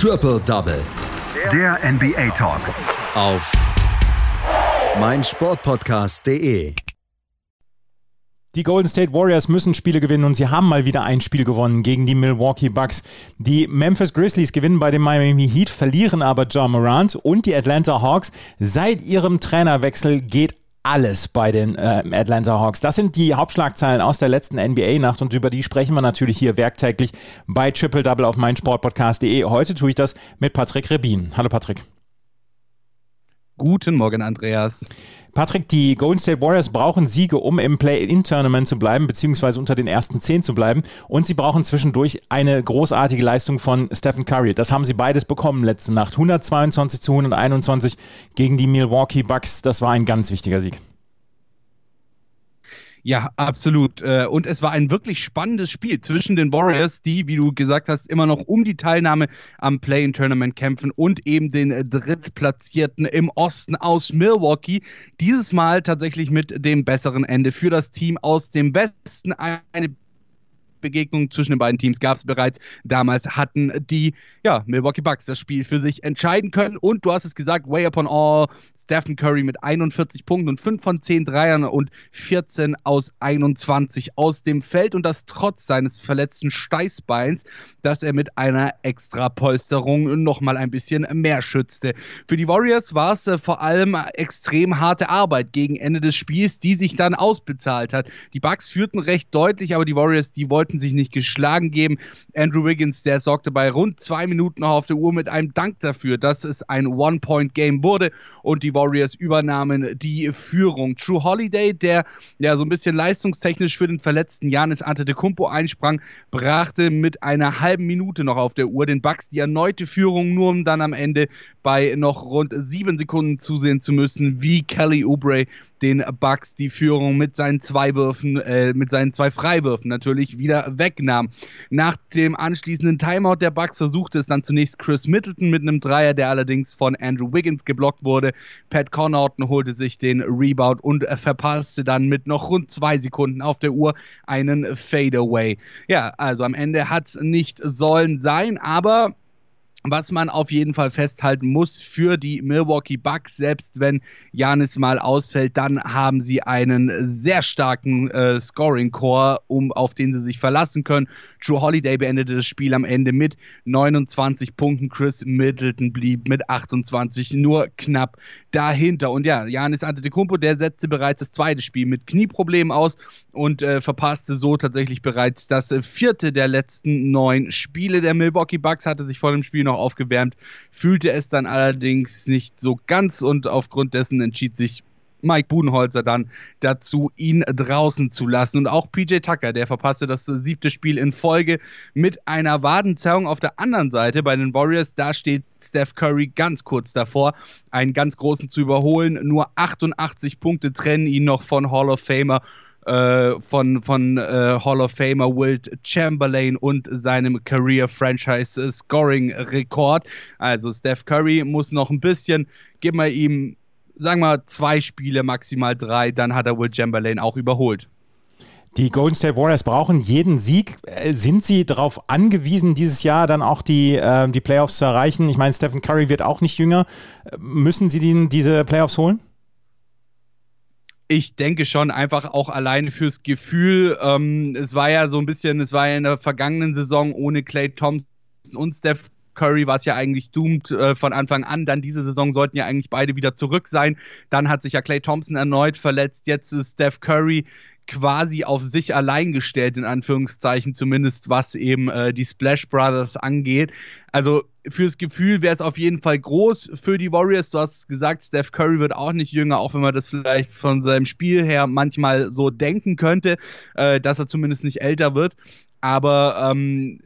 Triple Double. Der NBA Talk. Auf meinsportpodcast.de. Die Golden State Warriors müssen Spiele gewinnen und sie haben mal wieder ein Spiel gewonnen gegen die Milwaukee Bucks. Die Memphis Grizzlies gewinnen bei dem Miami Heat, verlieren aber John Morant und die Atlanta Hawks. Seit ihrem Trainerwechsel geht alles bei den äh, Atlanta Hawks. Das sind die Hauptschlagzeilen aus der letzten NBA-Nacht und über die sprechen wir natürlich hier werktäglich bei Triple Double auf meinsportpodcast.de. Heute tue ich das mit Patrick Rebin. Hallo Patrick. Guten Morgen, Andreas. Patrick, die Golden State Warriors brauchen Siege, um im Play-In-Tournament zu bleiben, beziehungsweise unter den ersten zehn zu bleiben. Und sie brauchen zwischendurch eine großartige Leistung von Stephen Curry. Das haben sie beides bekommen letzte Nacht. 122 zu 121 gegen die Milwaukee Bucks. Das war ein ganz wichtiger Sieg. Ja, absolut. Äh, und es war ein wirklich spannendes Spiel zwischen den Warriors, die, wie du gesagt hast, immer noch um die Teilnahme am Play-in-Tournament kämpfen und eben den Drittplatzierten im Osten aus Milwaukee. Dieses Mal tatsächlich mit dem besseren Ende für das Team aus dem Westen. Eine Begegnung zwischen den beiden Teams gab es bereits. Damals hatten die ja, Milwaukee Bucks das Spiel für sich entscheiden können. Und du hast es gesagt, way upon all, Stephen Curry mit 41 Punkten und 5 von 10 Dreiern und 14 aus 21 aus dem Feld. Und das trotz seines verletzten Steißbeins, das er mit einer Extrapolsterung nochmal ein bisschen mehr schützte. Für die Warriors war es äh, vor allem extrem harte Arbeit gegen Ende des Spiels, die sich dann ausbezahlt hat. Die Bucks führten recht deutlich, aber die Warriors, die wollten wollten sich nicht geschlagen geben. Andrew Wiggins, der sorgte bei rund zwei Minuten noch auf der Uhr mit einem Dank dafür, dass es ein One-Point-Game wurde und die Warriors übernahmen die Führung. True Holiday, der ja so ein bisschen leistungstechnisch für den verletzten Janis Antetokounmpo einsprang, brachte mit einer halben Minute noch auf der Uhr den Bucks die erneute Führung, nur um dann am Ende bei noch rund sieben Sekunden zusehen zu müssen, wie Kelly Oubre den Bucks die Führung mit seinen zwei Würfen, äh, mit seinen zwei Freiwürfen natürlich wieder wegnahm. Nach dem anschließenden Timeout der Bucks versuchte es dann zunächst Chris Middleton mit einem Dreier, der allerdings von Andrew Wiggins geblockt wurde. Pat Connaughton holte sich den Rebound und verpasste dann mit noch rund zwei Sekunden auf der Uhr einen Fadeaway. Ja, also am Ende hat es nicht sollen sein, aber was man auf jeden Fall festhalten muss für die Milwaukee Bucks, selbst wenn Janis mal ausfällt, dann haben sie einen sehr starken äh, Scoring-Core, um, auf den sie sich verlassen können. Drew Holiday beendete das Spiel am Ende mit 29 Punkten. Chris Middleton blieb mit 28 nur knapp dahinter. Und ja, Janis Antetokounmpo, der setzte bereits das zweite Spiel mit Knieproblemen aus und äh, verpasste so tatsächlich bereits das äh, vierte der letzten neun Spiele der Milwaukee Bucks, hatte sich vor dem Spiel noch aufgewärmt, fühlte es dann allerdings nicht so ganz und aufgrund dessen entschied sich Mike Budenholzer dann dazu, ihn draußen zu lassen. Und auch PJ Tucker, der verpasste das siebte Spiel in Folge mit einer Wadenzerrung. Auf der anderen Seite bei den Warriors, da steht Steph Curry ganz kurz davor, einen ganz großen zu überholen. Nur 88 Punkte trennen ihn noch von Hall of Famer äh, von, von äh, Hall of Famer Wilt Chamberlain und seinem Career Franchise Scoring Rekord. Also Steph Curry muss noch ein bisschen, gib mal ihm, sagen wir zwei Spiele, maximal drei, dann hat er Wilt Chamberlain auch überholt. Die Golden State Warriors brauchen jeden Sieg. Äh, sind sie darauf angewiesen, dieses Jahr dann auch die, äh, die Playoffs zu erreichen? Ich meine, Stephen Curry wird auch nicht jünger. Müssen sie den, diese Playoffs holen? Ich denke schon, einfach auch alleine fürs Gefühl. Ähm, es war ja so ein bisschen, es war ja in der vergangenen Saison ohne Clay Thompson und Steph Curry war es ja eigentlich doomed äh, von Anfang an. Dann diese Saison sollten ja eigentlich beide wieder zurück sein. Dann hat sich ja Clay Thompson erneut verletzt. Jetzt ist Steph Curry quasi auf sich allein gestellt, in Anführungszeichen, zumindest was eben äh, die Splash Brothers angeht. Also fürs Gefühl wäre es auf jeden Fall groß für die Warriors. Du hast gesagt, Steph Curry wird auch nicht jünger, auch wenn man das vielleicht von seinem Spiel her manchmal so denken könnte, äh, dass er zumindest nicht älter wird. Aber ähm,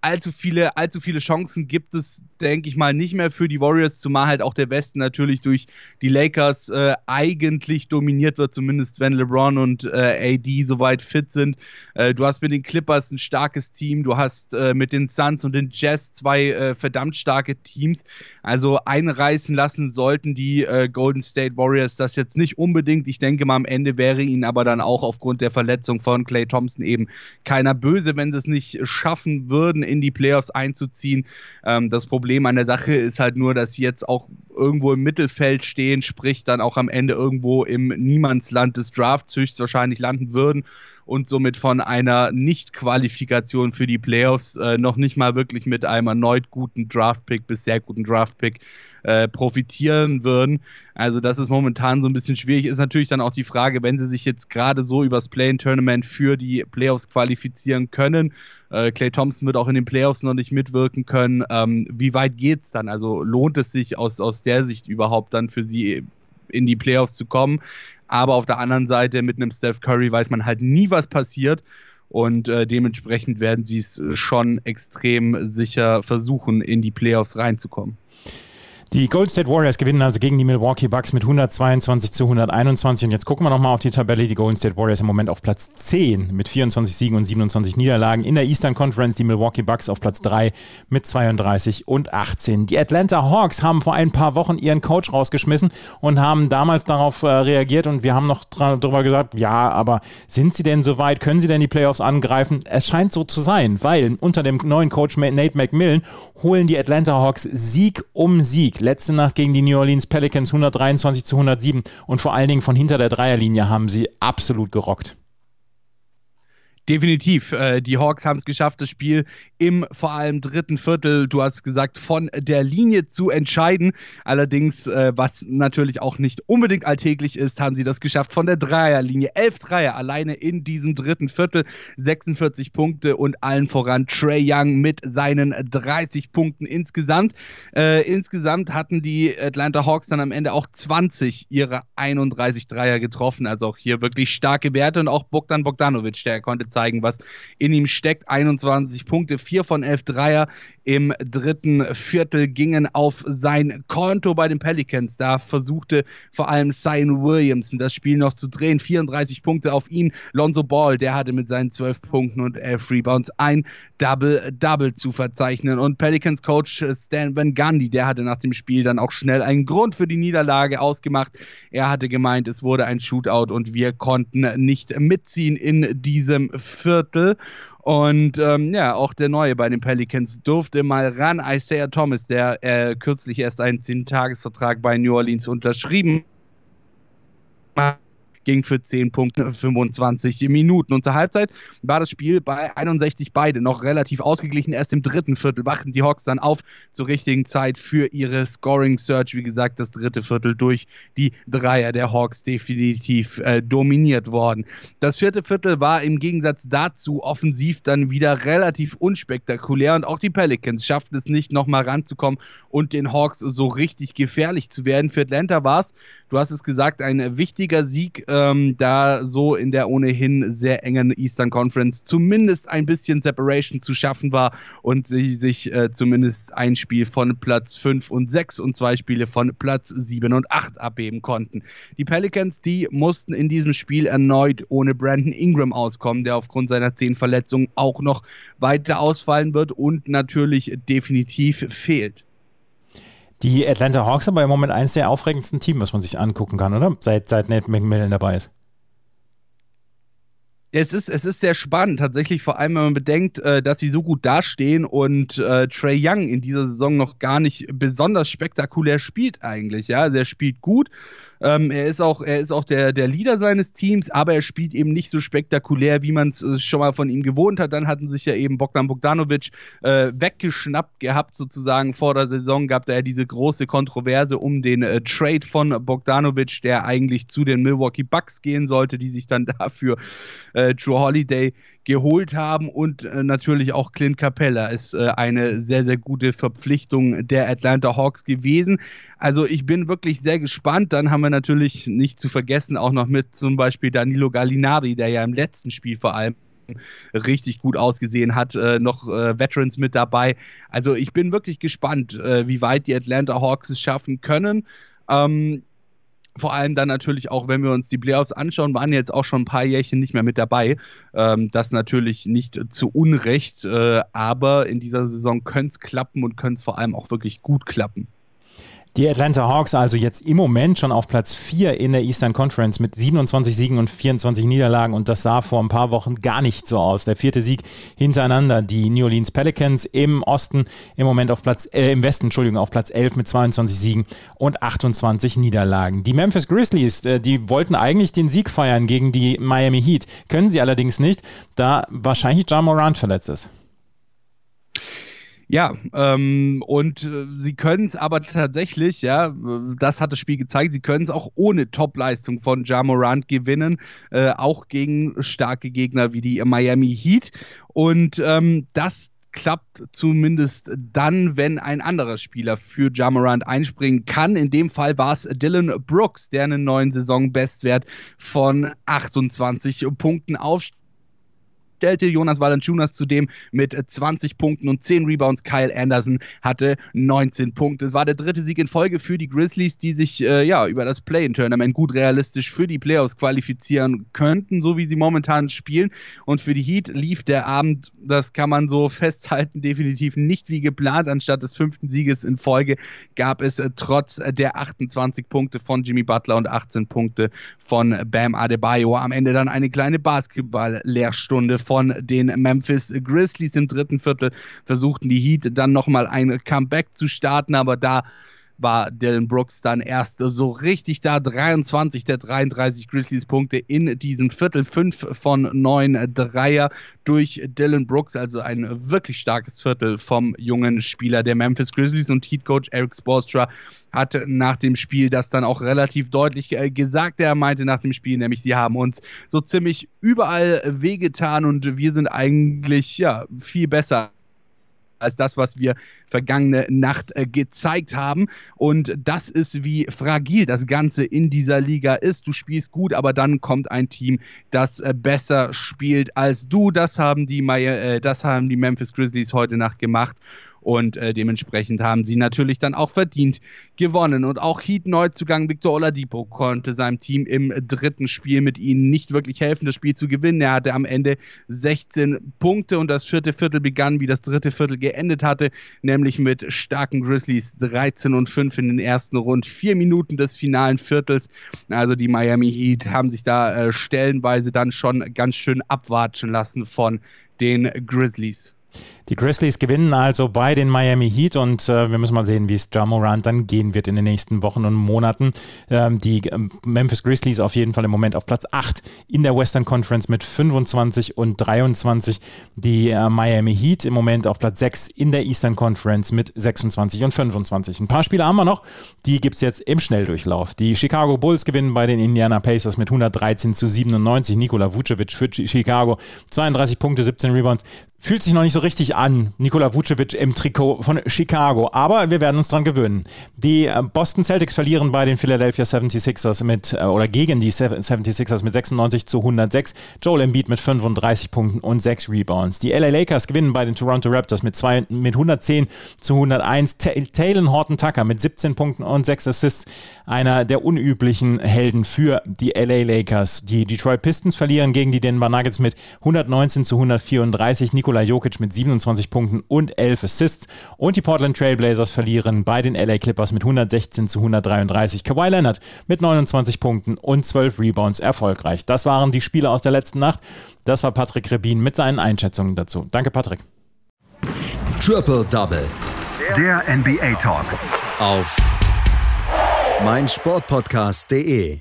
allzu viele, allzu viele Chancen gibt es, denke ich mal, nicht mehr für die Warriors, zumal halt auch der Westen natürlich durch die Lakers äh, eigentlich dominiert wird, zumindest wenn LeBron und äh, AD soweit fit sind. Äh, du hast mit den Clippers ein starkes Team, du hast äh, mit den Suns und den Jazz zwei äh, verdammt starke Teams. Also einreißen lassen sollten die äh, Golden State Warriors das jetzt nicht unbedingt. Ich denke mal, am Ende wäre ihnen aber dann auch aufgrund der Verletzung von Clay Thompson eben keiner böse, wenn sie es nicht schaffen würden in die Playoffs einzuziehen. Ähm, das Problem an der Sache ist halt nur, dass sie jetzt auch irgendwo im Mittelfeld stehen, sprich dann auch am Ende irgendwo im Niemandsland des Drafts höchstwahrscheinlich landen würden und somit von einer Nicht-Qualifikation für die Playoffs äh, noch nicht mal wirklich mit einem erneut guten Draftpick bis sehr guten Draftpick äh, profitieren würden. Also das ist momentan so ein bisschen schwierig. Ist natürlich dann auch die Frage, wenn sie sich jetzt gerade so übers Play-in-Tournament für die Playoffs qualifizieren können. Äh, Clay Thompson wird auch in den Playoffs noch nicht mitwirken können. Ähm, wie weit geht es dann? Also lohnt es sich aus, aus der Sicht überhaupt dann für sie in die Playoffs zu kommen? Aber auf der anderen Seite mit einem Steph Curry weiß man halt nie, was passiert. Und äh, dementsprechend werden sie es schon extrem sicher versuchen, in die Playoffs reinzukommen. Die Gold State Warriors gewinnen also gegen die Milwaukee Bucks mit 122 zu 121. Und jetzt gucken wir nochmal auf die Tabelle. Die Golden State Warriors im Moment auf Platz 10 mit 24 Siegen und 27 Niederlagen. In der Eastern Conference die Milwaukee Bucks auf Platz 3 mit 32 und 18. Die Atlanta Hawks haben vor ein paar Wochen ihren Coach rausgeschmissen und haben damals darauf äh, reagiert. Und wir haben noch darüber gesagt, ja, aber sind sie denn so weit? Können sie denn die Playoffs angreifen? Es scheint so zu sein, weil unter dem neuen Coach Nate McMillan holen die Atlanta Hawks Sieg um Sieg. Letzte Nacht gegen die New Orleans Pelicans 123 zu 107 und vor allen Dingen von hinter der Dreierlinie haben sie absolut gerockt. Definitiv. Äh, die Hawks haben es geschafft, das Spiel im vor allem dritten Viertel, du hast gesagt, von der Linie zu entscheiden. Allerdings, äh, was natürlich auch nicht unbedingt alltäglich ist, haben sie das geschafft von der Dreierlinie. Elf Dreier alleine in diesem dritten Viertel, 46 Punkte und allen voran Trey Young mit seinen 30 Punkten insgesamt. Äh, insgesamt hatten die Atlanta Hawks dann am Ende auch 20 ihrer 31 Dreier getroffen. Also auch hier wirklich starke Werte und auch Bogdan Bogdanovic, der konnte zeigen, was in ihm steckt. 21 Punkte, 4 von 11 Dreier im dritten Viertel gingen auf sein Konto bei den Pelicans. Da versuchte vor allem Zion Williamson das Spiel noch zu drehen. 34 Punkte auf ihn. Lonzo Ball, der hatte mit seinen 12 Punkten und 11 Rebounds ein Double-Double zu verzeichnen. Und Pelicans Coach Stan Van Gundy, der hatte nach dem Spiel dann auch schnell einen Grund für die Niederlage ausgemacht. Er hatte gemeint, es wurde ein Shootout und wir konnten nicht mitziehen in diesem Viertel. Und ähm, ja, auch der Neue bei den Pelicans durfte mal ran. Isaiah Thomas, der äh, kürzlich erst einen 10-Tages-Vertrag bei New Orleans unterschrieben hat ging für 10 Punkte 25 Minuten. Und zur Halbzeit war das Spiel bei 61 beide noch relativ ausgeglichen. Erst im dritten Viertel wachten die Hawks dann auf zur richtigen Zeit für ihre Scoring Search. Wie gesagt, das dritte Viertel durch die Dreier der Hawks definitiv äh, dominiert worden. Das vierte Viertel war im Gegensatz dazu offensiv dann wieder relativ unspektakulär und auch die Pelicans schafften es nicht, nochmal ranzukommen und den Hawks so richtig gefährlich zu werden. Für Atlanta war es Du hast es gesagt, ein wichtiger Sieg, ähm, da so in der ohnehin sehr engen Eastern Conference zumindest ein bisschen Separation zu schaffen war und sie sich äh, zumindest ein Spiel von Platz 5 und 6 und zwei Spiele von Platz 7 und 8 abheben konnten. Die Pelicans, die mussten in diesem Spiel erneut ohne Brandon Ingram auskommen, der aufgrund seiner 10 Verletzungen auch noch weiter ausfallen wird und natürlich definitiv fehlt. Die Atlanta Hawks aber im Moment eines der aufregendsten Teams, was man sich angucken kann, oder? Seit, seit Nate McMillan dabei ist. Es ist, es ist sehr spannend, tatsächlich, vor allem wenn man bedenkt, äh, dass sie so gut dastehen und äh, Trey Young in dieser Saison noch gar nicht besonders spektakulär spielt eigentlich. Ja, also er spielt gut, ähm, er ist auch, er ist auch der, der Leader seines Teams, aber er spielt eben nicht so spektakulär, wie man es äh, schon mal von ihm gewohnt hat. Dann hatten sich ja eben Bogdan Bogdanovic äh, weggeschnappt gehabt, sozusagen vor der Saison gab da ja diese große Kontroverse um den äh, Trade von Bogdanovic, der eigentlich zu den Milwaukee Bucks gehen sollte, die sich dann dafür äh, Drew Holiday geholt haben und äh, natürlich auch Clint Capella ist äh, eine sehr, sehr gute Verpflichtung der Atlanta Hawks gewesen. Also ich bin wirklich sehr gespannt. Dann haben wir natürlich nicht zu vergessen auch noch mit zum Beispiel Danilo Gallinari, der ja im letzten Spiel vor allem richtig gut ausgesehen hat, äh, noch äh, Veterans mit dabei. Also ich bin wirklich gespannt, äh, wie weit die Atlanta Hawks es schaffen können. Ähm, vor allem dann natürlich auch, wenn wir uns die Playoffs anschauen, waren jetzt auch schon ein paar Jährchen nicht mehr mit dabei. Ähm, das natürlich nicht zu Unrecht, äh, aber in dieser Saison könnte es klappen und könnte es vor allem auch wirklich gut klappen. Die Atlanta Hawks also jetzt im Moment schon auf Platz 4 in der Eastern Conference mit 27 Siegen und 24 Niederlagen und das sah vor ein paar Wochen gar nicht so aus. Der vierte Sieg hintereinander. Die New Orleans Pelicans im Osten im Moment auf Platz, äh, im Westen, Entschuldigung, auf Platz 11 mit 22 Siegen und 28 Niederlagen. Die Memphis Grizzlies, äh, die wollten eigentlich den Sieg feiern gegen die Miami Heat. Können sie allerdings nicht, da wahrscheinlich John Morant verletzt ist. Ja, ähm, und äh, sie können es aber tatsächlich, ja, das hat das Spiel gezeigt, sie können es auch ohne Topleistung von Jamorant gewinnen, äh, auch gegen starke Gegner wie die Miami Heat. Und ähm, das klappt zumindest dann, wenn ein anderer Spieler für Jamorant einspringen kann. In dem Fall war es Dylan Brooks, der einen neuen Saisonbestwert von 28 Punkten aufstellt stellte Jonas Valanciunas zudem mit 20 Punkten und 10 Rebounds. Kyle Anderson hatte 19 Punkte. Es war der dritte Sieg in Folge für die Grizzlies, die sich äh, ja über das Play-in-Tournament gut realistisch für die Playoffs qualifizieren könnten, so wie sie momentan spielen. Und für die Heat lief der Abend, das kann man so festhalten, definitiv nicht wie geplant. Anstatt des fünften Sieges in Folge gab es äh, trotz der 28 Punkte von Jimmy Butler und 18 Punkte von Bam Adebayo am Ende dann eine kleine Basketball-Lehrstunde von den Memphis Grizzlies im dritten Viertel versuchten die Heat dann nochmal ein Comeback zu starten, aber da war Dylan Brooks dann erst so richtig da. 23 der 33 Grizzlies-Punkte in diesem Viertel. 5 von 9 Dreier durch Dylan Brooks. Also ein wirklich starkes Viertel vom jungen Spieler der Memphis Grizzlies. Und Heat-Coach Eric Spoelstra hat nach dem Spiel das dann auch relativ deutlich äh, gesagt. Er meinte nach dem Spiel nämlich, sie haben uns so ziemlich überall wehgetan und wir sind eigentlich ja viel besser als das, was wir vergangene Nacht äh, gezeigt haben. Und das ist, wie fragil das Ganze in dieser Liga ist. Du spielst gut, aber dann kommt ein Team, das äh, besser spielt als du. Das haben die, äh, das haben die Memphis Grizzlies heute Nacht gemacht und äh, dementsprechend haben sie natürlich dann auch verdient gewonnen. Und auch Heat-Neuzugang Victor Oladipo konnte seinem Team im dritten Spiel mit ihnen nicht wirklich helfen, das Spiel zu gewinnen. Er hatte am Ende 16 Punkte und das vierte Viertel begann, wie das dritte Viertel geendet hatte, nämlich mit starken Grizzlies 13 und 5 in den ersten rund vier Minuten des finalen Viertels. Also die Miami Heat haben sich da äh, stellenweise dann schon ganz schön abwatschen lassen von den Grizzlies. Die Grizzlies gewinnen also bei den Miami Heat und äh, wir müssen mal sehen, wie es Jamorant dann gehen wird in den nächsten Wochen und Monaten. Ähm, die ähm, Memphis Grizzlies auf jeden Fall im Moment auf Platz 8 in der Western Conference mit 25 und 23. Die äh, Miami Heat im Moment auf Platz 6 in der Eastern Conference mit 26 und 25. Ein paar Spiele haben wir noch, die gibt es jetzt im Schnelldurchlauf. Die Chicago Bulls gewinnen bei den Indiana Pacers mit 113 zu 97. Nikola Vucevic für Chicago 32 Punkte, 17 Rebounds. Fühlt sich noch nicht so richtig an, Nikola Vucevic im Trikot von Chicago. Aber wir werden uns dran gewöhnen. Die äh, Boston Celtics verlieren bei den Philadelphia 76ers mit, äh, oder gegen die 76ers mit 96 zu 106. Joel Embiid mit 35 Punkten und 6 Rebounds. Die LA Lakers gewinnen bei den Toronto Raptors mit, zwei, mit 110 zu 101. Talon Horton Tucker mit 17 Punkten und 6 Assists. Einer der unüblichen Helden für die LA Lakers. Die Detroit Pistons verlieren gegen die Denver Nuggets mit 119 zu 134. Nikola Jokic mit 27 Punkten und 11 Assists. Und die Portland Trailblazers verlieren bei den LA Clippers mit 116 zu 133. Kawhi Leonard mit 29 Punkten und 12 Rebounds erfolgreich. Das waren die Spiele aus der letzten Nacht. Das war Patrick Rebin mit seinen Einschätzungen dazu. Danke, Patrick. Triple Double. Der NBA Talk. Auf meinsportpodcast.de.